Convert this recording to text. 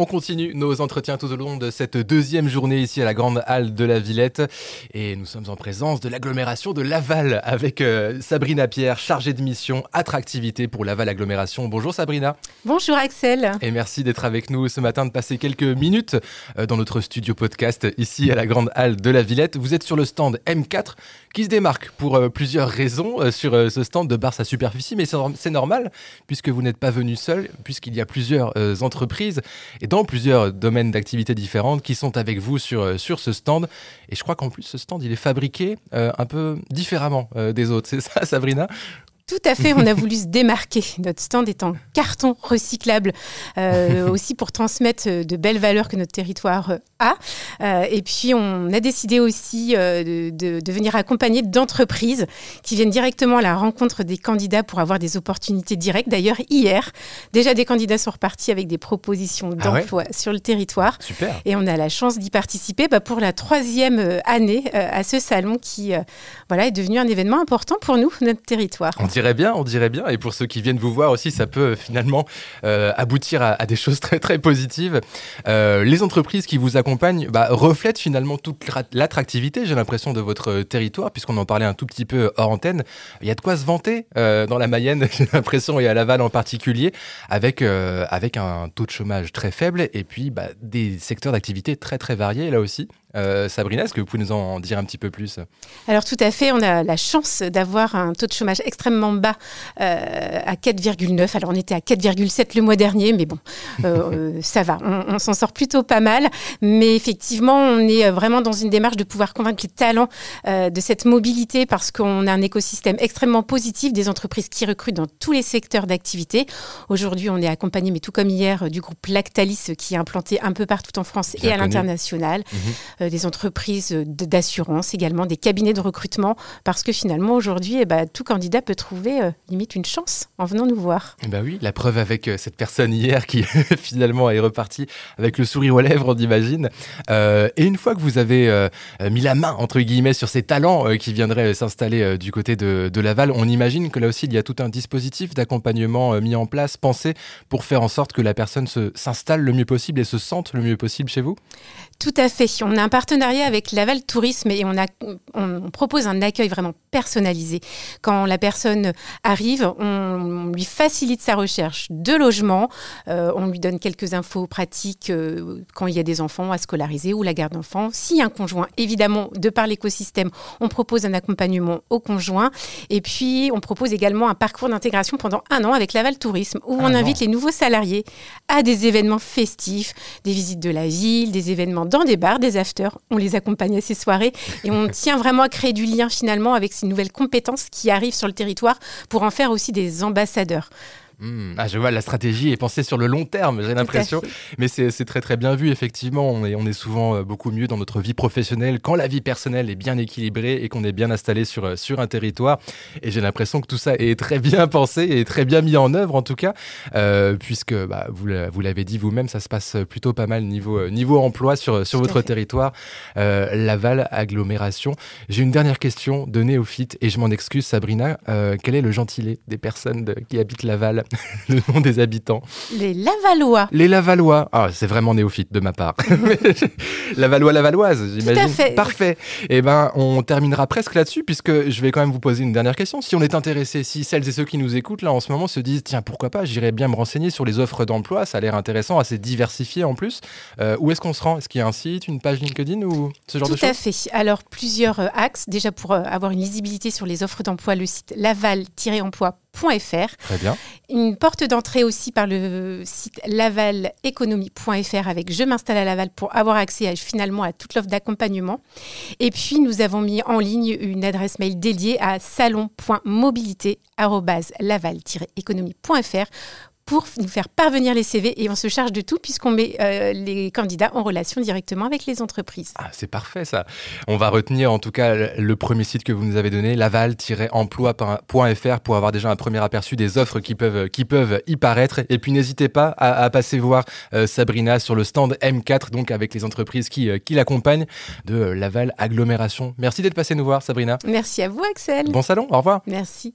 On continue nos entretiens tout au long de cette deuxième journée ici à la Grande Halle de la Villette. Et nous sommes en présence de l'agglomération de Laval avec euh, Sabrina Pierre, chargée de mission attractivité pour Laval Agglomération. Bonjour Sabrina. Bonjour Axel. Et merci d'être avec nous ce matin, de passer quelques minutes euh, dans notre studio podcast ici à la Grande Halle de la Villette. Vous êtes sur le stand M4 qui se démarque pour euh, plusieurs raisons sur ce stand de bar sa superficie, mais c'est normal puisque vous n'êtes pas venu seul, puisqu'il y a plusieurs entreprises et dans plusieurs domaines d'activité différentes qui sont avec vous sur, euh, sur ce stand. Et je crois qu'en plus, ce stand, il est fabriqué euh, un peu différemment euh, des autres. C'est ça, Sabrina? Tout à fait, on a voulu se démarquer. Notre stand est en carton recyclable, euh, aussi pour transmettre de belles valeurs que notre territoire a. Euh, et puis, on a décidé aussi euh, de, venir accompagner d'entreprises qui viennent directement à la rencontre des candidats pour avoir des opportunités directes. D'ailleurs, hier, déjà des candidats sont repartis avec des propositions Ah ouais d'emploi sur le territoire. Super. Et on a la chance d'y participer bah, pour la troisième euh, année euh, à ce salon qui voilà, est devenu un événement important pour nous, notre territoire. On dirait bien, on dirait bien. Et pour ceux qui viennent vous voir aussi, ça peut finalement aboutir à, à des choses très très positives. Les entreprises qui vous accompagnent bah, reflètent finalement toute l'attractivité, j'ai l'impression, de votre euh, territoire, puisqu'on en parlait un tout petit peu hors antenne. Il y a de quoi se vanter euh, dans la Mayenne, j'ai l'impression, et à Laval en particulier, avec, euh, avec un taux de chômage très faible et puis bah, des secteurs d'activité très très variés là aussi. Euh, Sabrina, est-ce que vous pouvez nous en dire un petit peu plus? Alors tout à fait, on a la chance d'avoir un taux de chômage extrêmement bas euh, à 4,9. Alors on était à 4,7 le mois dernier, mais bon, euh, euh, ça va, on, on s'en sort plutôt pas mal. Mais effectivement, on est vraiment dans une démarche de pouvoir convaincre les talents de cette mobilité parce qu'on a un écosystème extrêmement positif, des entreprises qui recrutent dans tous les secteurs d'activité. Aujourd'hui, on est accompagné, mais tout comme hier, du groupe Lactalis qui est implanté un peu partout en France Bien et à l'international Mhm. Euh, des entreprises d'assurance également, des cabinets de recrutement, parce que finalement aujourd'hui, eh ben, tout candidat peut trouver euh, limite une chance en venant nous voir. Eh Ben oui, la preuve avec euh, cette personne hier qui finalement est repartie avec le sourire aux lèvres, on imagine. Euh, et une fois que vous avez euh, mis la main, entre guillemets, sur ces talents qui viendraient s'installer du côté de, de Laval, on imagine que là aussi, il y a tout un dispositif d'accompagnement mis en place, pensé pour faire en sorte que la personne s'installe le mieux possible et se sente le mieux possible chez vous? Tout à fait. On a un partenariat avec Laval Tourisme et on, a, on propose un accueil vraiment personnalisé. Quand la personne arrive, on lui facilite sa recherche de logement, euh, on lui donne quelques infos pratiques euh, quand il y a des enfants à scolariser ou la garde d'enfants. A un conjoint, évidemment, de par l'écosystème, on propose un accompagnement au conjoint. Et puis, on propose également un parcours d'intégration pendant un an avec Laval Tourisme, où on invite les nouveaux salariés à des événements festifs, des visites de la ville, des événements dans des bars, des On les accompagne à ces soirées et on tient vraiment à créer du lien finalement avec ces nouvelles compétences qui arrivent sur le territoire pour en faire aussi des ambassadeurs. Hmm, Ah, je vois, la stratégie est pensée sur le long terme, j'ai l'impression. Mais c'est très très bien vu, effectivement. On est, on est souvent euh, beaucoup mieux dans notre vie professionnelle quand la vie personnelle est bien équilibrée et qu'on est bien installé sur, euh, sur un territoire. Et j'ai l'impression que tout ça est très bien pensé et très bien mis en œuvre, en tout cas, euh, puisque bah, vous vous l'avez dit vous-même, ça se passe plutôt pas mal niveau, niveau emploi sur, sur Tout votre territoire. Euh, Laval, agglomération. J'ai une dernière question de néophyte et je m'en excuse, Sabrina. Euh, quel est le gentilé des personnes de- qui habitent Laval? Le nom des habitants Les Lavallois. les Lavallois. Ah, c'est vraiment néophyte de ma part. Lavallois, Lavalloise, j'imagine. fait. Parfait. Eh ben, on terminera presque là-dessus, puisque je vais quand même vous poser une dernière question. Si on est intéressé, si celles et ceux qui nous écoutent là en ce moment se disent, tiens, pourquoi pas, j'irais bien me renseigner sur les offres d'emploi, ça a l'air intéressant, assez diversifié en plus. Euh, où est-ce qu'on se rend? Est-ce qu'il y a un site, une page LinkedIn ou ce genre Tout de choses? à fait. Alors, plusieurs euh, axes. Déjà, pour euh, avoir une lisibilité sur les offres d'emploi, le site laval-emploi.fr. Très bien. Une porte d'entrée aussi par le site lavaleconomie.fr avec Je m'installe à Laval pour avoir accès à, finalement à toute l'offre d'accompagnement. Et puis, nous avons mis en ligne une adresse mail dédiée à salon.mobilité.laval-économie.fr pour nous faire parvenir les CV et on se charge de tout puisqu'on met euh, les candidats en relation directement avec les entreprises. Ah, c'est parfait ça. On va retenir en tout cas le premier site que vous nous avez donné, laval-emploi.fr pour avoir déjà un premier aperçu des offres qui peuvent, qui peuvent y paraître. Et puis n'hésitez pas à, passer voir euh, Sabrina sur le stand M4, donc avec les entreprises qui, qui l'accompagnent de Laval Agglomération. Merci d'être passé nous voir Sabrina. Merci à vous Axel. Bon salon, au revoir. Merci.